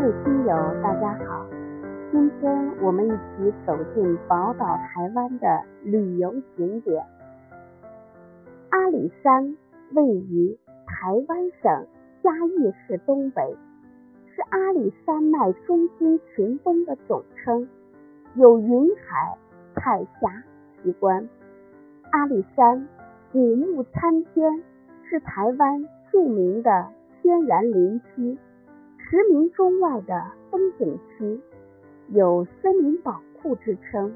各位听友，大家好，今天我们一起走进宝岛台湾的旅游景点。阿里山位于台湾省嘉义市东北，是阿里山脉中心群峰的总称，有云海、海峡奇观。阿里山古木参天，是台湾著名的天然林区。驰名中外的风景区，有森林宝库之称。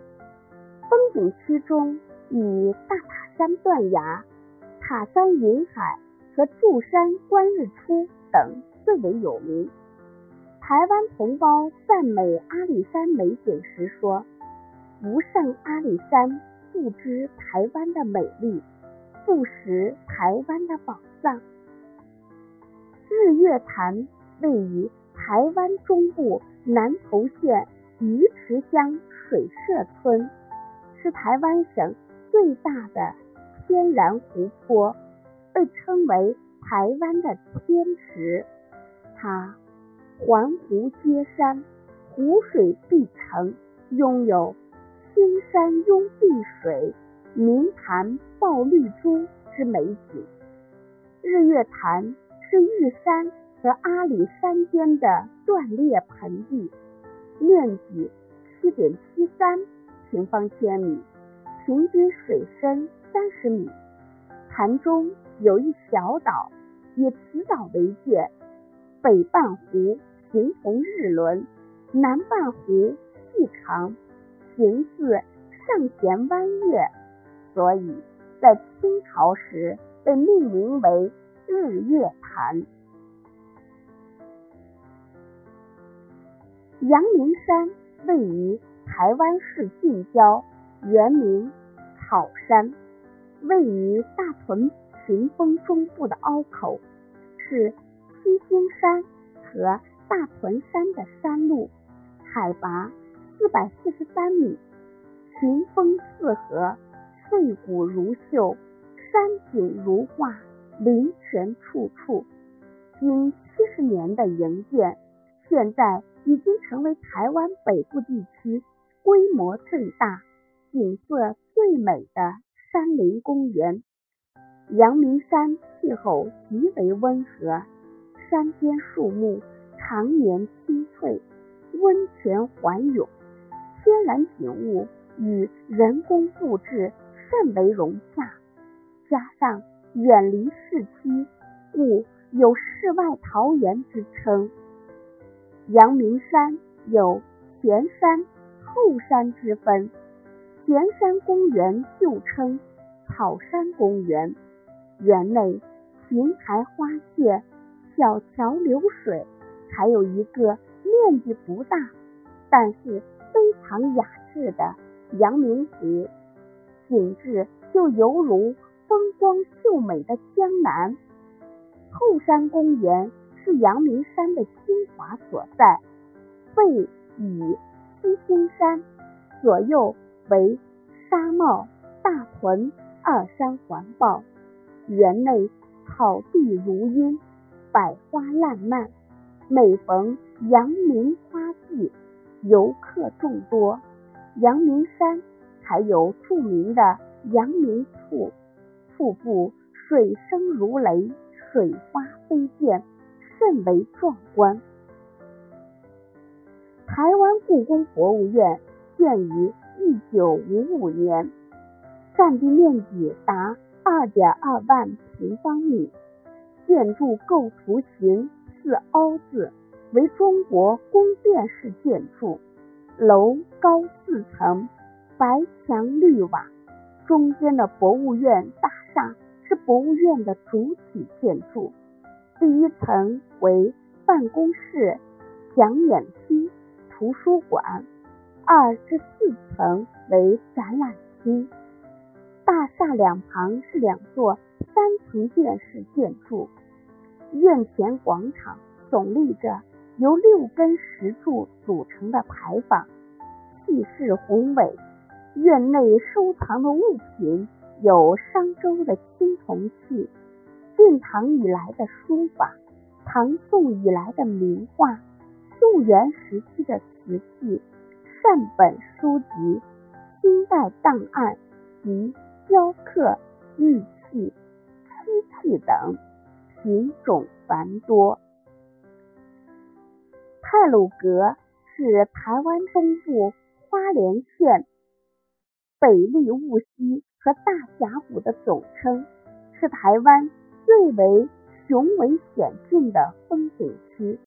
风景区中以大塔山断崖、塔山云海和柱山观日出等最为有名。台湾同胞赞美阿里山美景时说：“不胜阿里山，不知台湾的美丽，不识台湾的宝藏。”日月潭。位于台湾中部南投县鱼池乡水社村，是台湾省最大的天然湖泊，被称为台湾的天池。它环湖接山，湖水碧澄，拥有青山拥碧水、明潭抱绿珠之美景。日月潭是玉山。和阿里山间的断裂盆地，面积七点七三平方千米，平均水深三十米。潭中有一小岛，以此岛为界，北半湖形同日轮，南半湖细长，形似上弦弯月，所以在清朝时被命名为日月潭。阳明山位于台湾市近郊，原名草山，位于大屯群峰中部的凹口，是七星山和大屯山的山路，海拔四百四十三米，群峰四合，翠谷如秀，山景如画，灵泉处处。经七十年的营建，现在。已经成为台湾北部地区规模最大、景色最美的山林公园。阳明山气候极为温和，山间树木常年青翠，温泉环涌，天然景物与人工布置甚为融洽。加上远离市区，故有世外桃源之称。阳明山有前山后山之分，前山公园旧称草山公园，园内亭台花榭，小桥流水，还有一个面积不大，但是非常雅致的阳明湖，景致就犹如风光秀美的江南。后山公园。是阳明山的精华所在，背倚七星山，左右为沙帽大屯二山环抱，园内草地如茵，百花烂漫。每逢阳明花季，游客众多。阳明山还有著名的阳明瀑，瀑布水声如雷，水花飞溅。甚为壮观。台湾故宫博物院建于一九五五年，占地面积达二点二万平方米，建筑构图形似凹字，为中国宫殿式建筑，楼高四层，白墙绿瓦，中间的博物院大厦是博物院的主体建筑。第一层为办公室、讲演厅、图书馆，二至四层为展览厅。大厦两旁是两座三层殿式建筑。院前广场耸立着由六根石柱组成的牌坊，气势宏伟。院内收藏的物品有商周的青铜器。晋唐以来的书法，唐宋以来的名画，宋元时期的瓷器、善本书籍、清代档案及雕刻、玉器、漆器等品种繁多。太鲁阁是台湾东部花莲县北立雾溪和大峡谷的总称，是台湾最为雄伟险峻的风景区。